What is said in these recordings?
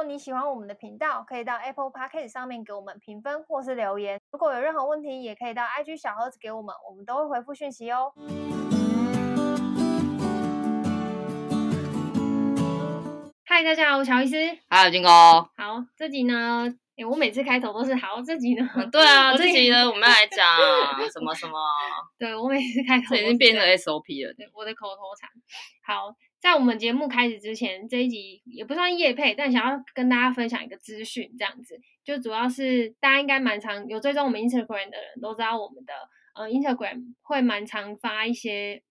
果你喜欢我们的频道，可以到 Apple Podcast 上面给我们评分或是留言。如果有任何问题，也可以到 IG 小盒子给我们，我们都会回复讯息哦。嗨，大家好，我是乔医师。还有金哥。好，这集呢，诶我每次开头都是好，这集呢，对啊，这集呢，我们要来讲什么什么？对，我每次开头这已经变成 SOP 了，对，我的口头禅。好。在我们节目开始之前，这一集也不算夜配，但想要跟大家分享一个资讯，这样子就主要是大家应该蛮常有追踪我们 Instagram 的人都知道，我们的呃 Instagram 会蛮常发一些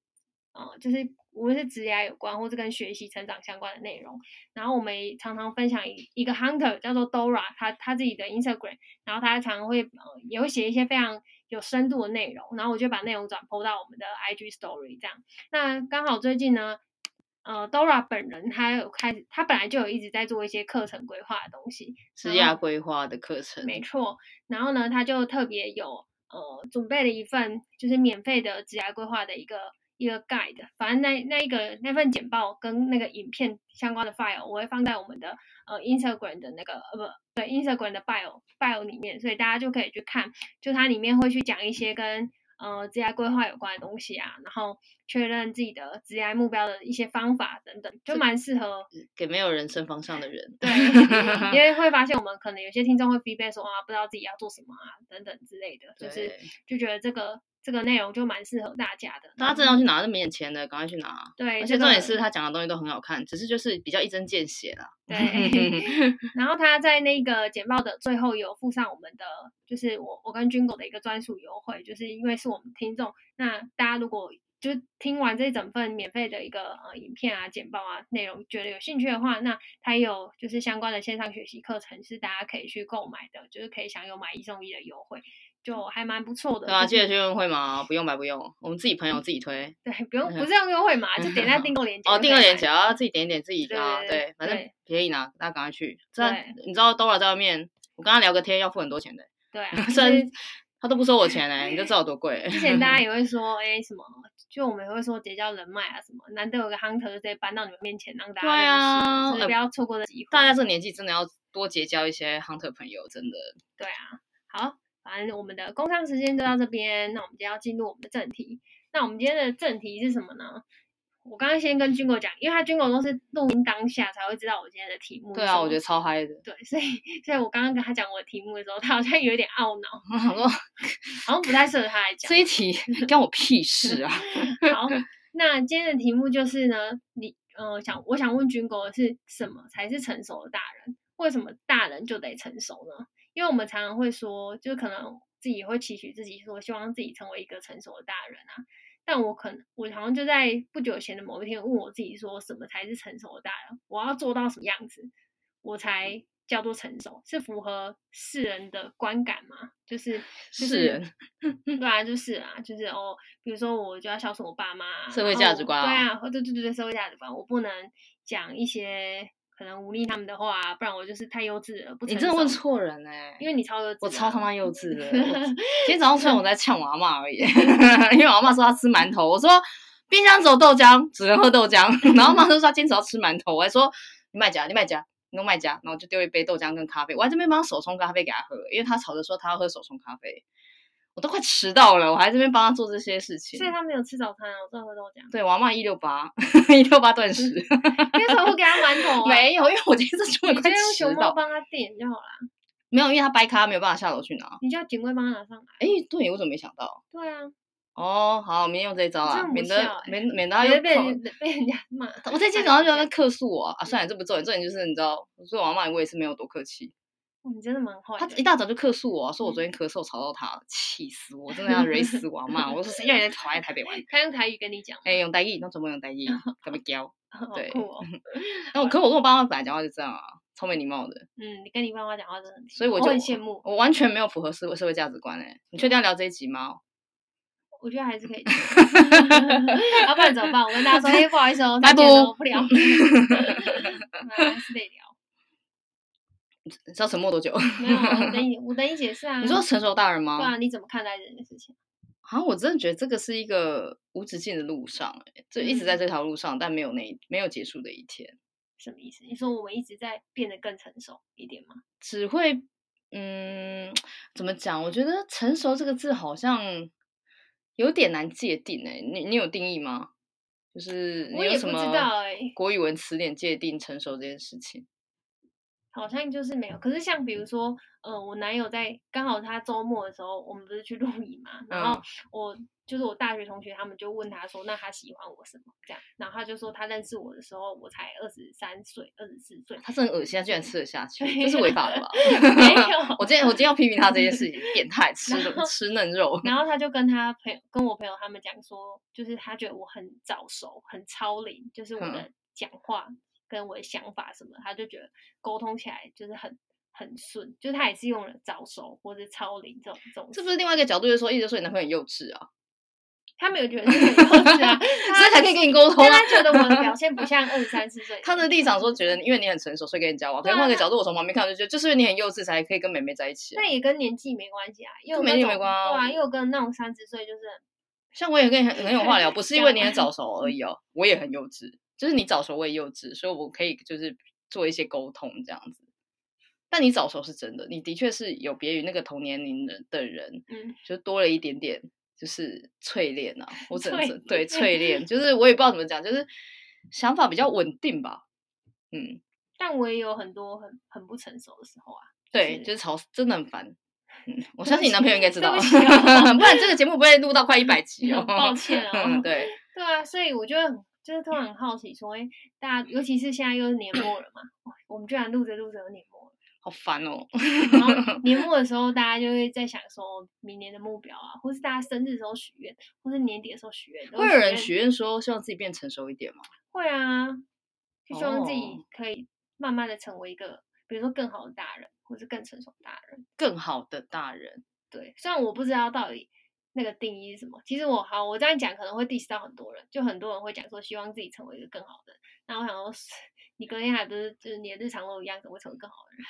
呃，就是无论是职业有关或是跟学习成长相关的内容。然后我们也常常分享一一个 Hunter 叫做 Dora，他他自己的 Instagram，然后他常常会呃也会写一些非常有深度的内容，然后我就把内容转播到我们的 IG Story 这样。那刚好最近呢。呃，Dora 本人他有开始，他本来就有一直在做一些课程规划的东西，职业规划的课程，没错。然后呢，他就特别有呃准备了一份就是免费的职业规划的一个一个 guide，反正那那一个那份简报跟那个影片相关的 file，我会放在我们的呃 Instagram 的那个呃不对 Instagram 的 bio bio 里面，所以大家就可以去看，就它里面会去讲一些跟。呃，职业规划有关的东西啊，然后确认自己的职业目标的一些方法等等，就蛮适合给没有人生方向的人。对，因为会发现我们可能有些听众会 feedback 说啊，不知道自己要做什么啊，等等之类的，就是就觉得这个。这个内容就蛮适合大家的，大家真的要去拿，是免钱的，赶快去拿。对，而且重点是他讲的东西都很好看，只是就是比较一针见血啦。对，然后他在那个简报的最后有附上我们的，就是我我跟军狗的一个专属优惠，就是因为是我们听众，那大家如果就听完这一整份免费的一个呃影片啊、简报啊内容，觉得有兴趣的话，那他有就是相关的线上学习课程是大家可以去购买的，就是可以享有买一送一的优惠。就还蛮不错的，对啊，记得去优惠嘛，不用白不用，我们自己朋友自己推，对，不用不是用优惠码，就点在订购链 接。哦，订购链接啊，自己点一点自己啊，对，反正便宜拿，大家赶快去。这你知道 Dora 在外面，我跟他聊个天要付很多钱的，对，真他都不收我钱哎，你就知道有多贵。之前大家也会说，哎，什么，就我们也会说结交人脉啊什么，难得有个 hunter 直接搬到你们面前让大家对啊，所以不要错过这机会。大家这个年纪真的要多结交一些 hunter 朋友，真的。对啊，好。反正我们的工商时间就到这边，那我们就要进入我们的正题。那我们今天的正题是什么呢？我刚刚先跟军狗讲，因为他军狗都是录音当下才会知道我今天的题目。对啊，我觉得超嗨的。对，所以所以我刚刚跟他讲我的题目的时候，他好像有点懊恼，好像好像不太适合他来讲。这一题关我屁事啊！好，那今天的题目就是呢，你呃想我想问军狗是什么才是成熟的大人？为什么大人就得成熟呢？因为我们常常会说，就可能自己也会期许自己说，希望自己成为一个成熟的大人啊。但我可能，我好像就在不久前的某一天问我自己说，什么才是成熟的大人？我要做到什么样子，我才叫做成熟？是符合世人的观感吗？就是、就是、世人，对啊，就 是啊，就是哦，比如说我就要孝顺我爸妈，社会价值观、哦，对啊，对对对对，社会价值观，我不能讲一些。可能忤逆他们的话，不然我就是太幼稚了。不，你真的问错人哎、欸！因为你超幼稚，我超他妈幼稚的。今天早上虽然我在呛我阿嬷而已，因为我阿嬷说她吃馒头，我说冰箱只有豆浆，只能喝豆浆。然后妈就说她坚持要吃馒头，我还说你卖家，你卖家，你弄卖家，然后就丢一杯豆浆跟咖啡，我还这边帮他手冲咖啡给她喝，因为她吵着说她要喝手冲咖啡。我都快迟到了，我还在这边帮他做这些事情。所以他没有吃早餐啊，我正喝豆浆。对，我阿嬷一六八，一六八断食。为什么不给他馒头？没有，因为我今天这出门快迟到。你就用熊猫帮他点就好了。没有，因为他掰咖，没有办法下楼去拿。你叫警卫帮他拿上来。哎，对，我怎么没想到？对啊。哦，好，明天用这一招啊，免得免免得他又被被人家骂。我在今天早上就要客诉我啊，算了，这不重点，重点就是你知道，所以我阿嬷我也是没有多客气。你真的蛮坏。他一大早就客诉我，说我昨天咳嗽吵到他了，气死我！真的要雷死 我嘛！我说谁叫你讨厌台北玩？他用台语跟你讲。哎，用台语，那怎么用台语？特别娇。对。那我可可我跟我爸妈本来讲话就这样啊，超没礼貌的。嗯，你跟你爸妈讲话真的很。所以我就很羡慕。我完全没有符合社会社会价值观哎！你确定要聊这一集吗？我觉得还是可以。要不然怎么办？我跟大家说，哎，不好意思哦，再见了，不聊。还是得聊。你知道沉默多久？没有，我等 你，我等你解释啊。你说成熟大人吗？对啊，你怎么看待这件事情？啊，我真的觉得这个是一个无止境的路上，欸，就一直在这条路上，嗯、但没有那没有结束的一天。什么意思？你说我们一直在变得更成熟一点吗？只会，嗯，怎么讲？我觉得“成熟”这个字好像有点难界定诶、欸。你你有定义吗？就是你有什么国语文词典界定成熟这件事情？好像就是没有。可是像比如说，呃，我男友在刚好他周末的时候，我们不是去露营嘛，然后我。嗯就是我大学同学，他们就问他说：“那他喜欢我什么？”这样，然后他就说他认识我的时候，我才二十三岁、二十四岁。他是很恶心，他居然吃得下去，这是违法的吧？没有。我今天我今天要批评他这件事情，变态，吃的吃嫩肉。然后他就跟他朋友、跟我朋友他们讲说，就是他觉得我很早熟、很超龄，就是我的讲话跟我的想法什么，他就觉得沟通起来就是很很顺，就是他也是用了早熟或者超龄这种这种。是不是另外一个角度，就是说一直说你男朋友很幼稚啊？他没有觉得是很幼稚啊，所以才可以跟你沟通啊。他觉得我的表现不像二十三四岁。他的立场说，觉得因为你很成熟，所以跟你交往。可是换个角度，我从旁边看就觉得，就是因为你很幼稚，才可以跟妹妹在一起。那也跟年纪没关系啊，因为跟年纪没关系。对啊，因为跟那种三十岁就是，像我也跟你很很有话聊，不是因为你很早 熟而已哦，我也很幼稚，就是你早熟我也幼稚，所以我可以就是做一些沟通这样子。但你早熟是真的，你的确是有别于那个同年龄的的人，嗯，就多了一点点。就是淬炼啊，我只能说对淬炼，就是我也不知道怎么讲，就是想法比较稳定吧，嗯。但我也有很多很很不成熟的时候啊。对，就是吵，真的很烦。嗯，我相信你男朋友应该知道，不然这个节目不会录到快一百集哦。抱歉哦。对。对啊，所以我觉得就是突然很好奇，说，哎，大家尤其是现在又是年末了嘛，我们居然录着录着有年末了。好烦哦！然后年末的时候，大家就会在想说明年的目标啊，或是大家生日的时候许愿，或是年底的时候许愿。会有人许愿说希望自己变成熟一点吗？会啊，就希望自己可以慢慢的成为一个，比如说更好的大人，或是更成熟的大人。更好的大人，对。虽然我不知道到底那个定义是什么，其实我好，我这样讲可能会 diss 到很多人，就很多人会讲说希望自己成为一个更好的人。那我想说。你隔天还不是就是你的日常都一样，怎么会成为更好的人？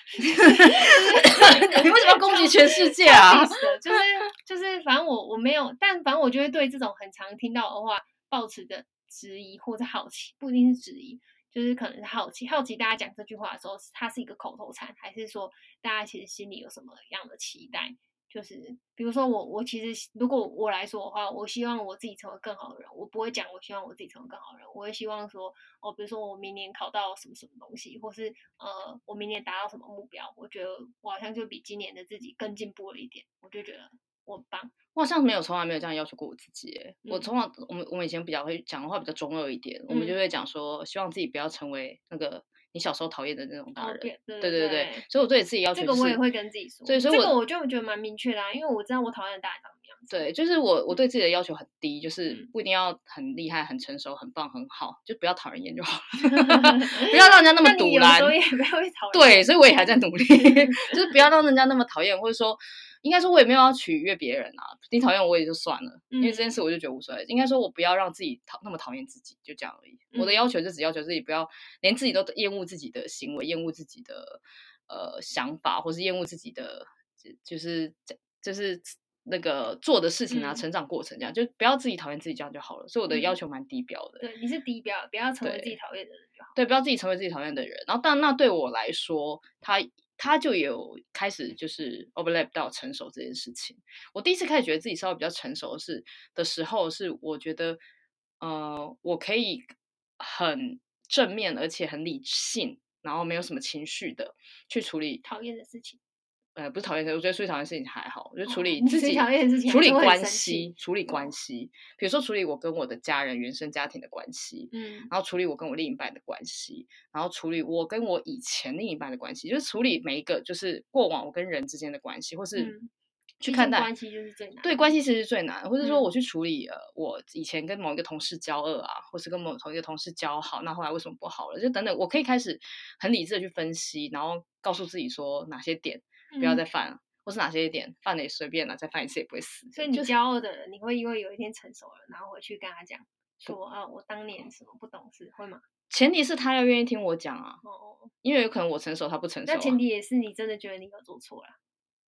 你为什么要攻击全世界啊？就是就是，反正我我没有，但反正我就会对这种很常听到的话，抱持着质疑或者好奇，不一定是质疑，就是可能是好奇，好奇大家讲这句话的时候，它是一个口头禅，还是说大家其实心里有什么样的期待？就是比如说我，我其实如果我来说的话，我希望我自己成为更好的人。我不会讲我希望我自己成为更好的人，我会希望说，哦，比如说我明年考到什么什么东西，或是呃，我明年达到什么目标，我觉得我好像就比今年的自己更进步了一点，我就觉得我很棒。我好像没有从来没有这样要求过我自己，我从来我们我们以前比较会讲的话比较中二一点，嗯、我们就会讲说，希望自己不要成为那个。你小时候讨厌的那种大人，对对对所以我对自己要求、就是，这个我也会跟自己说，对，所以我这个我就觉得蛮明确的啊，因为我知道我讨厌的大人样子。对，就是我我对自己的要求很低，就是不一定要很厉害、很成熟、很棒、很好，就不要讨人厌就好了，不要让人家那么堵拦。对，所以我也还在努力，就是不要让人家那么讨厌，或者说。应该说，我也没有要取悦别人啊。你讨厌我也就算了，嗯、因为这件事我就觉得无所谓。应该说，我不要让自己讨那么讨厌自己，就这样而已。嗯、我的要求就只要求自己不要连自己都厌恶自己的行为，厌恶自己的呃想法，或是厌恶自己的就是就是那个做的事情啊，嗯、成长过程这样，就不要自己讨厌自己这样就好了。所以我的要求蛮低标的。对，你是低标，不要成为自己讨厌的人就好。对，不要自己成为自己讨厌的人。然后，但那对我来说，他。他就有开始就是 overlap 到成熟这件事情。我第一次开始觉得自己稍微比较成熟的是的时候，是我觉得，呃，我可以很正面而且很理性，然后没有什么情绪的去处理讨厌的事情。呃，不是讨厌谁，我觉得处理讨厌的事情还好。我觉得处理自己、哦、讨厌的事情，处理关系，处理关系，比如说处理我跟我的家人、原生家庭的关系，嗯，然后处理我跟我另一半的关系，然后处理我跟我以前另一半的关系，就是处理每一个就是过往我跟人之间的关系，或是去看待、嗯、关系就是最难，对，关系其实是最难，或者说我去处理呃，我以前跟某一个同事交恶啊，或是跟某同一个同事交好，那后来为什么不好了？就等等，我可以开始很理智的去分析，然后告诉自己说哪些点不要再犯了。嗯或是哪些一点犯了也随便了，再犯一次也不会死。所以你骄傲的人，就是、你会因为有一天成熟了，然后回去跟他讲说啊，我当年什么不懂事，会吗？前提是他要愿意听我讲啊。哦。因为有可能我成熟，他不成熟、啊。那前提也是你真的觉得你有做错了。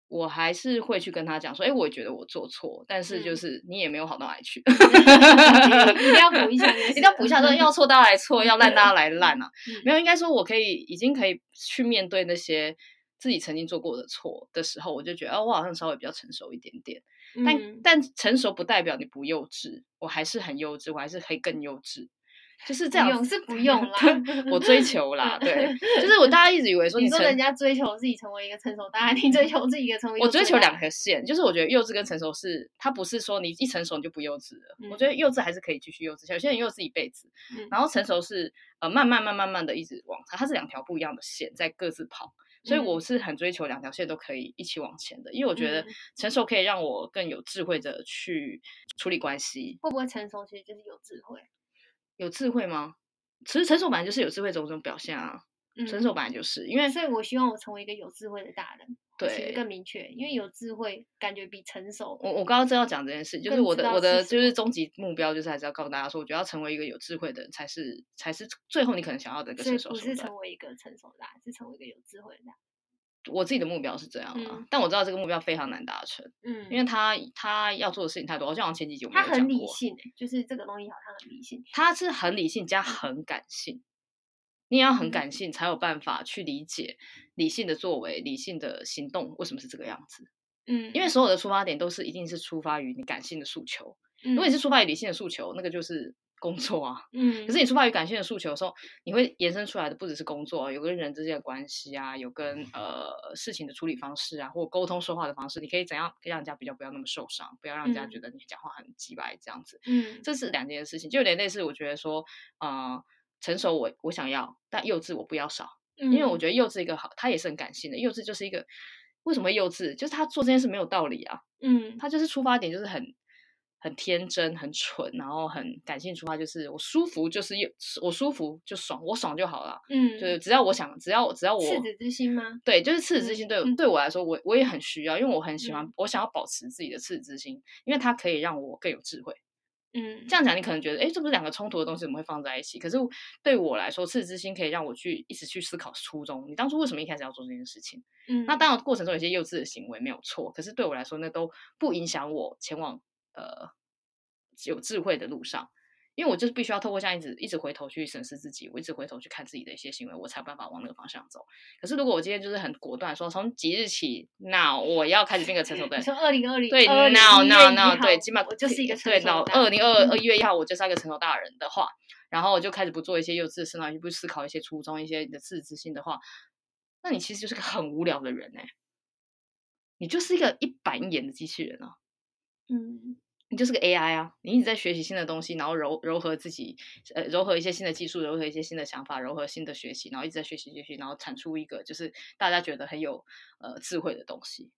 我还是会去跟他讲说，哎，我觉得我做错，但是就是你也没有好到哪里去，嗯、一定要补一下，一定要补一下，说要错大家来错，要烂大家 来烂啊。嗯、没有，应该说我可以已经可以去面对那些自己曾经做过的错的时候，我就觉得哦，我好像稍微比较成熟一点点。但、嗯、但成熟不代表你不幼稚，我还是很幼稚，我还是可以更幼稚。就是这样，是不用啦。我追求啦，对，就是我大家一直以为说，你说人家追求自己成为一个成熟大人，你追求自己一个成为，我追求两条线，就是我觉得幼稚跟成熟是，它不是说你一成熟你就不幼稚了。嗯、我觉得幼稚还是可以继续幼稚，有些人幼稚一辈子，嗯、然后成熟是呃慢慢慢慢慢的一直往它，它是两条不一样的线在各自跑，所以我是很追求两条线都可以一起往前的，因为我觉得成熟可以让我更有智慧的去处理关系。会不会成熟其实就是有智慧？有智慧吗？其实成熟本来就是有智慧种种表现啊，嗯、成熟本来就是因为，所以我希望我成为一个有智慧的大人，对，更明确，因为有智慧感觉比成熟。我我刚刚正要讲这件事，就是我的我的就是终极目标，就是还是要告诉大家说，我觉得要成为一个有智慧的人，才是才是最后你可能想要的一个成熟。不是成为一个成熟的大，是成为一个有智慧的。我自己的目标是这样啊，嗯、但我知道这个目标非常难达成，嗯，因为他他要做的事情太多，好像前几集我们有讲过，他很理性、欸，就是这个东西好像很理性，他是很理性加很感性。嗯你也要很感性，才有办法去理解理性的作为、理性的行动为什么是这个样子。嗯，因为所有的出发点都是一定是出发于你感性的诉求。嗯，如果你是出发于理性的诉求，那个就是工作啊。嗯，可是你出发于感性的诉求的时候，你会延伸出来的不只是工作，有跟人之间的关系啊，有跟呃事情的处理方式啊，或沟通说话的方式，你可以怎样让人家比较不要那么受伤，不要让人家觉得你讲话很机掰这样子。嗯，这是两件事情，就有点类似，我觉得说，呃。成熟我我想要，但幼稚我不要少，嗯、因为我觉得幼稚一个好，他也是很感性的。幼稚就是一个为什么会幼稚？就是他做这件事没有道理啊。嗯，他就是出发点就是很很天真、很蠢，然后很感性出发，就是我舒服就是幼，我舒服就爽，我爽就好了。嗯，就是只要我想，只要只要我赤子之心吗？对，就是赤子之心。对、嗯、对我来说，我我也很需要，因为我很喜欢，嗯、我想要保持自己的赤子之心，因为它可以让我更有智慧。嗯，这样讲你可能觉得，哎，这不是两个冲突的东西，怎么会放在一起？可是对我来说，赤子之心可以让我去一直去思考初衷。你当初为什么一开始要做这件事情？嗯，那当然过程中有些幼稚的行为没有错，可是对我来说，那都不影响我前往呃有智慧的路上。因为我就是必须要透过这样一直一直回头去审视自己，我一直回头去看自己的一些行为，我才有办法往那个方向走。可是如果我今天就是很果断说，从即日起，now 我要开始变个成熟的人。从二零二零对 now now now 对，起码我就是一个成熟对 now 二零二二月一号我就是一个成熟大人的话，然后我就开始不做一些幼稚的事，然后不思考一些初衷，一些你的自知之心的话，那你其实就是个很无聊的人哎、欸，你就是一个一板一眼的机器人啊。嗯。你就是个 AI 啊！你一直在学习新的东西，然后柔柔合自己，呃，柔合一些新的技术，柔合一些新的想法，柔合新的学习，然后一直在学习学习，然后产出一个就是大家觉得很有呃智慧的东西。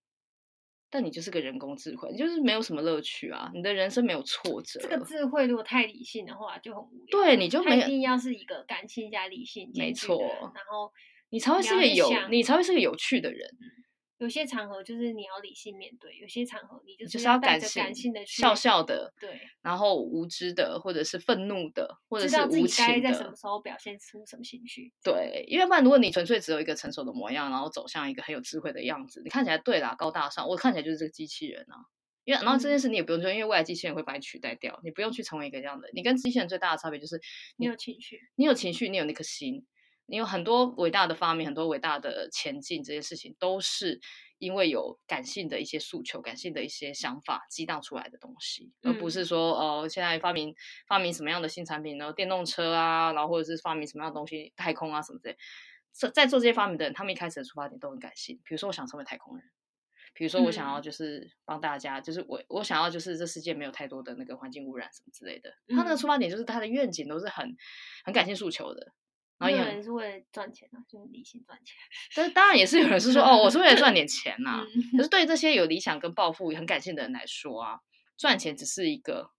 但你就是个人工智慧，你就是没有什么乐趣啊！你的人生没有挫折。这个智慧如果太理性的话，就很无聊。对，你就没有一定要是一个感性加理性，没错。然后你才会是个有，你才会是个有趣的人。有些场合就是你要理性面对，有些场合你就是要感性，感性的笑笑的，对，然后无知的，或者是愤怒的，或者是无情的。该在什么时候表现出什么情绪？对，因为不然，如果你纯粹只有一个成熟的模样，然后走向一个很有智慧的样子，你看起来对啦，高大上，我看起来就是这个机器人啊。因为然后这件事你也不用说，因为未来机器人会把你取代掉，你不用去成为一个这样的。你跟机器人最大的差别就是你有情绪，你有情绪，你有那颗心，你有很多伟大的发明，很多伟大的前进，这些事情都是。因为有感性的一些诉求，感性的一些想法激荡出来的东西，嗯、而不是说哦、呃，现在发明发明什么样的新产品呢？电动车啊，然后或者是发明什么样的东西，太空啊什么之类。在在做这些发明的人，他们一开始的出发点都很感性。比如说，我想成为太空人；比如说，我想要就是帮大家，嗯、就是我我想要就是这世界没有太多的那个环境污染什么之类的。他那个出发点就是他的愿景都是很很感性诉求的。有人是为了赚钱啊，就是理性赚钱。但是当然也是有人是说，哦，我是为了赚点钱呐、啊。可是对这些有理想跟抱负、很感性的人来说啊，赚钱只是一个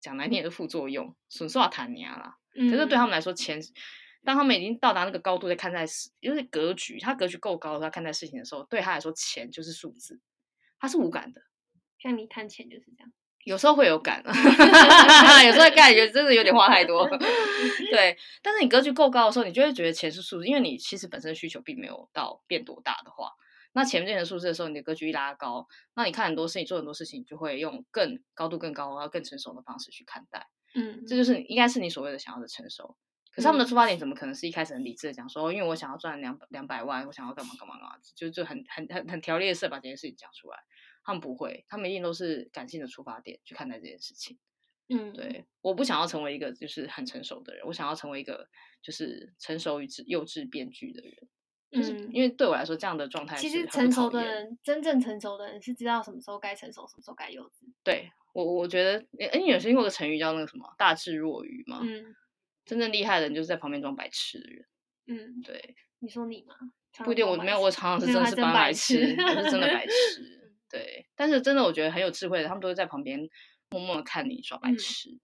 讲难听的副作用，损失啊谈年啦。可是对他们来说，钱当他们已经到达那个高度，在看待事，因为格局，他格局够高，他看待事情的时候，对他来说，钱就是数字，他是无感的。像你看钱就是这样。有时候会有感，有时候感觉真的有点花太多。对，但是你格局够高的时候，你就会觉得钱是数字，因为你其实本身的需求并没有到变多大的话，那钱变成数字的时候，你的格局一拉高，那你看很多事情，做很多事情，就会用更高度、更高、然后更成熟的方式去看待。嗯，这就是应该是你所谓的想要的成熟。可是他们的出发点怎么可能是一开始很理智的讲说，因为我想要赚两两百万，我想要干嘛干嘛干嘛，就就很很很很条列式把这件事情讲出来。他们不会，他们一定都是感性的出发点去看待这件事情。嗯，对，我不想要成为一个就是很成熟的人，我想要成为一个就是成熟与幼稚编剧的人。就是因为对我来说，这样的状态其实成熟的人，真正成熟的人是知道什么时候该成熟，什么时候该幼稚。对我，我觉得，哎，你有听过个成语叫那个什么“大智若愚”吗？嗯。真正厉害的人就是在旁边装白痴的人。嗯，对。你说你吗？不一定，我没有，我常常是真的是装白痴，我是真的白 痴。对，但是真的，我觉得很有智慧的，他们都会在旁边默默的看你耍白痴。嗯、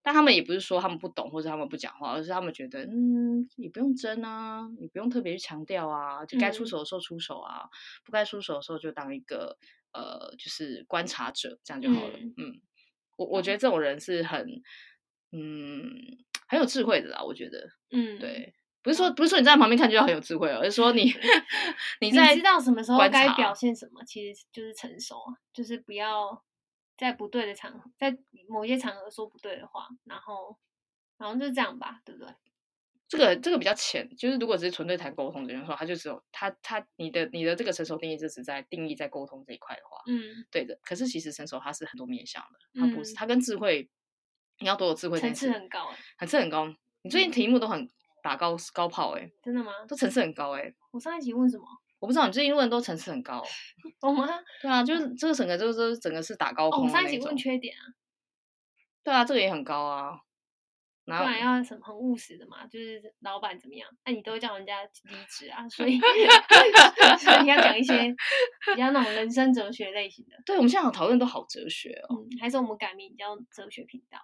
但他们也不是说他们不懂或者他们不讲话，而是他们觉得，嗯，你不用争啊，你不用特别去强调啊，就该出手的时候出手啊，嗯、不该出手的时候就当一个呃，就是观察者，这样就好了。嗯，嗯我我觉得这种人是很，嗯，很有智慧的啦。我觉得，嗯，对。不是说不是说你在旁边看就要很有智慧哦，而是说你 你在你知道什么时候该表现什么，其实就是成熟啊，就是不要在不对的场合，在某些场合说不对的话，然后然后就是这样吧，对不对？这个这个比较浅，就是如果只是纯粹谈沟通这件事，他就只有他他你的你的这个成熟定义，就只在定义在沟通这一块的话，嗯，对的。可是其实成熟它是很多面向的，它不是它跟智慧，你要多有智慧，层次很高，层次很高。你最近题目都很。打高高炮哎、欸，真的吗？都层次很高哎、欸。我上一集问什么？我不知道，你最近问都层次很高。懂吗？对啊，就是这个整个就是整个是打高空、哦。我上一集问缺点啊。对啊，这个也很高啊。不然要什么很务实的嘛？就是老板怎么样？那、啊、你都叫人家离职啊，所以 所以你要讲一些比较那种人生哲学类型的。对，我们现在好讨论都好哲学哦、嗯。还是我们改名叫哲学频道？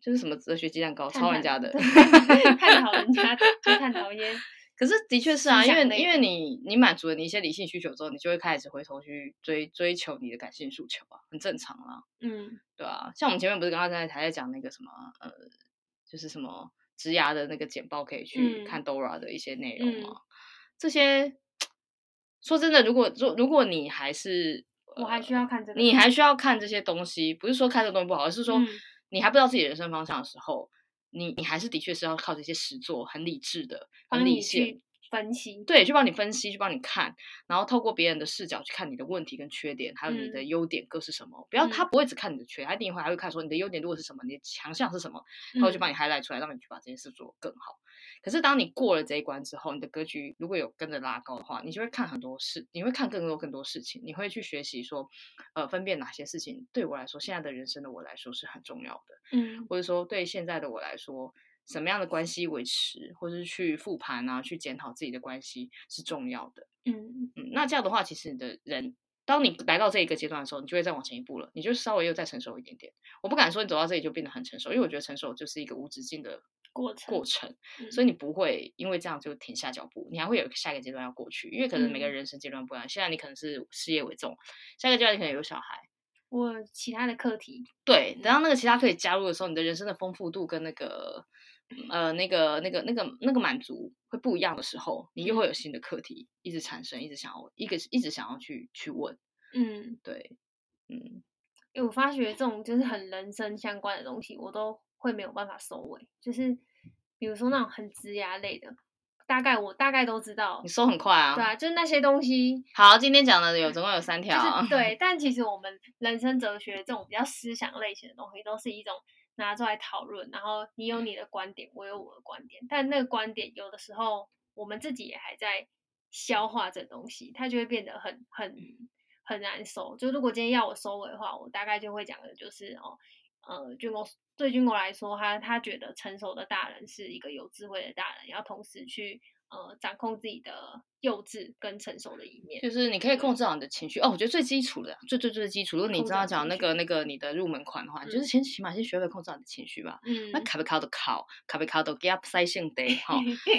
就是什么哲学鸡蛋糕，抄人家的，探讨人家，就探讨一些。可是的确是啊，因为因为你你满足了你一些理性需求之后，你就会开始回头去追追求你的感性诉求啊，很正常啊。嗯，对啊，像我们前面不是刚刚在还在讲那个什么呃，就是什么职涯的那个简报，可以去看 Dora 的一些内容吗？嗯、这些说真的，如果如如果你还是、呃、我还需要看这个，你还需要看这些东西，不是说看这个东西不好，而是说。嗯你还不知道自己人生方向的时候，你你还是的确是要靠这些实作，很理智的，很理性分析，对，去帮你分析，去帮你看，然后透过别人的视角去看你的问题跟缺点，还有你的优点各是什么。嗯、不要他不会只看你的缺，他一定会还会看说你的优点如果是什么，你的强项是什么，他会去帮你 highlight 出来，让你去把这件事做更好。可是当你过了这一关之后，你的格局如果有跟着拉高的话，你就会看很多事，你会看更多更多事情，你会去学习说，呃，分辨哪些事情对我来说，现在的人生的我来说是很重要的，嗯，或者说对现在的我来说，什么样的关系维持，或者是去复盘啊，去检讨自己的关系是重要的，嗯嗯，那这样的话，其实你的人，当你来到这一个阶段的时候，你就会再往前一步了，你就稍微又再成熟一点点。我不敢说你走到这里就变得很成熟，因为我觉得成熟就是一个无止境的。过程，过程，所以你不会因为这样就停下脚步，你还会有下一个阶段要过去，因为可能每个人生阶段不一样。现在你可能是事业为重，下一个阶段你可能有小孩，我其他的课题。对，等到那个其他课题加入的时候，你的人生的丰富度跟那个呃那个那个那个那个满足会不一样的时候，你又会有新的课题一直产生，一直想要一个一直想要去去问。嗯，对，嗯，因为我发觉这种就是很人生相关的东西，我都会没有办法收尾，就是。比如说那种很职涯类的，大概我大概都知道。你收很快啊？对啊，就是那些东西。好，今天讲的有总共有三条。就是对，但其实我们人生哲学这种比较思想类型的东西，都是一种拿出来讨论，然后你有你的观点，我有我的观点，但那个观点有的时候我们自己也还在消化这东西，它就会变得很很很难收。就如果今天要我收尾的话，我大概就会讲的就是哦。呃，军国对军国来说，他他觉得成熟的大人是一个有智慧的大人，要同时去呃掌控自己的幼稚跟成熟的一面。就是你可以控制好你的情绪哦，我觉得最基础的，最最最基础。如果你知道讲那个那个你的入门款的话，嗯、就是先起码先学会控制好你的情绪吧。嗯，那卡贝卡的考，卡贝卡的 gap 塞性得 哈，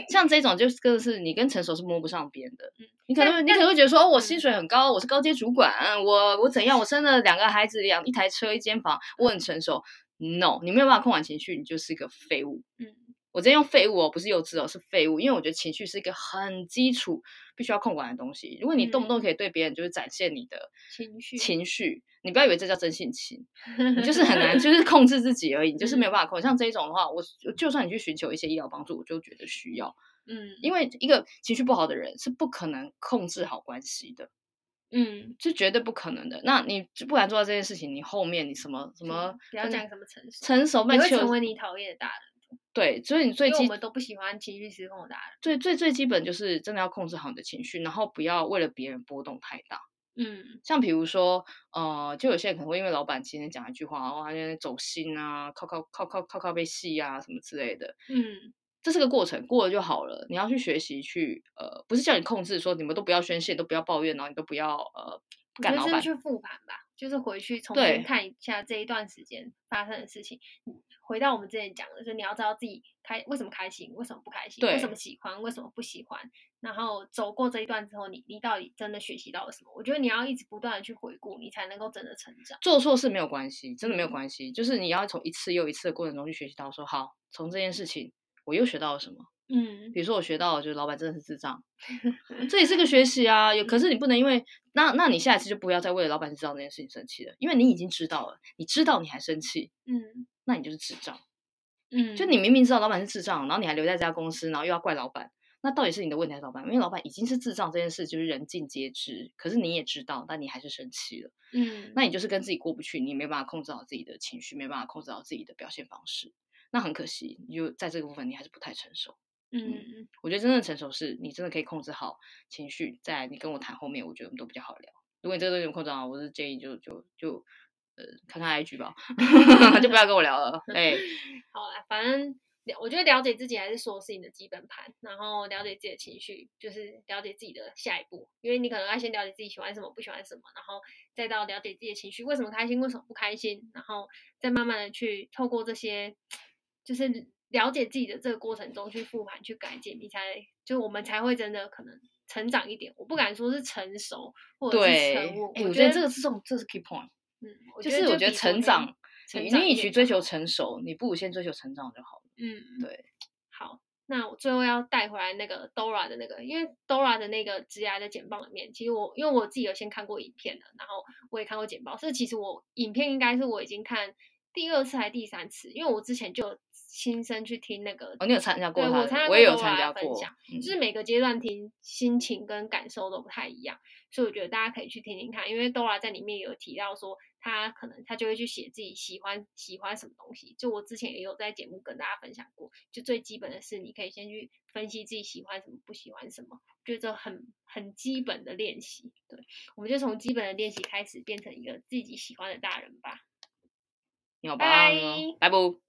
像这种就是更是你跟成熟是摸不上边的。嗯，你可能但你可能会觉得说，哦，我薪水很高，我是高阶主管，我我怎样，我生了两个孩子，两一台车，一间房，我很成熟。No，你没有办法控管情绪，你就是一个废物。嗯，我我直接用废物哦，不是幼稚哦，是废物。因为我觉得情绪是一个很基础、必须要控管的东西。如果你动不动可以对别人就是展现你的情绪，情绪，你不要以为这叫真性情，你就是很难，就 是控制自己而已，你就是没有办法控制。像这一种的话，我就算你去寻求一些医疗帮助，我就觉得需要。嗯，因为一个情绪不好的人是不可能控制好关系的。嗯，是绝对不可能的。那你不敢做到这件事情，你后面你什么什么不要讲什么成熟，成熟，你会成为你讨厌的大人。对，所以你最基，我们都不喜欢情绪失控的大人。最最最基本就是真的要控制好你的情绪，然后不要为了别人波动太大。嗯，像比如说，呃，就有些人可能会因为老板今天讲一句话，然后他就走心啊，靠靠靠靠靠靠被戏啊什么之类的。嗯。这是个过程，过了就好了。你要去学习，去呃，不是叫你控制，说你们都不要宣泄，都不要抱怨，然后你都不要呃，干老板。去复盘吧，就是回去重新看一下这一段时间发生的事情。回到我们之前讲的，就是你要知道自己开为什么开心，为什么不开心，为什么喜欢，为什么不喜欢。然后走过这一段之后，你你到底真的学习到了什么？我觉得你要一直不断的去回顾，你才能够真的成长。做错事没有关系，真的没有关系，就是你要从一次又一次的过程中去学习到说，说好，从这件事情。我又学到了什么？嗯，比如说我学到了，就是老板真的是智障，这也是个学习啊。有，可是你不能因为那，那你下一次就不要再为了老板智障那件事情生气了，因为你已经知道了，你知道你还生气，嗯，那你就是智障，嗯，就你明明知道老板是智障，然后你还留在这家公司，然后又要怪老板，那到底是你的问题还是老板？因为老板已经是智障这件事就是人尽皆知，可是你也知道，但你还是生气了，嗯，那你就是跟自己过不去，你没办法控制好自己的情绪，没办法控制好自己的表现方式。那很可惜，你就在这个部分你还是不太成熟。嗯嗯，我觉得真正成熟是你真的可以控制好情绪，在你跟我谈后面，我觉得我们都比较好聊。如果你这个东西控制好，我是建议就就就呃看看 IG 吧，就不要跟我聊了。哎，好啦，反正我觉得了解自己还是所有事情的基本盘，然后了解自己的情绪，就是了解自己的下一步。因为你可能要先了解自己喜欢什么，不喜欢什么，然后再到了解自己的情绪，为什么开心，为什么不开心，然后再慢慢的去透过这些。就是了解自己的这个过程中去复盘、去改进，你才就我们才会真的可能成长一点。我不敢说是成熟或者是成熟，我觉得这个是这是 key point。嗯，就是我觉得成长，你与其追求成熟，你不如先追求成长就好了。嗯，对。好，那我最后要带回来那个 Dora 的那个，因为 Dora 的那个职涯的简报里面，其实我因为我自己有先看过影片的，然后我也看过简报，所以其实我影片应该是我已经看第二次还是第三次，因为我之前就。亲身去听那个，哦，你有参加过？对，我参加过，我也有参加过。嗯、就是每个阶段听心情跟感受都不太一样，所以我觉得大家可以去听听看。因为 Dora 在里面有提到说，他可能他就会去写自己喜欢喜欢什么东西。就我之前也有在节目跟大家分享过，就最基本的是你可以先去分析自己喜欢什么，不喜欢什么，就这很很基本的练习。对，我们就从基本的练习开始，变成一个自己喜欢的大人吧。你好拜，拜拜。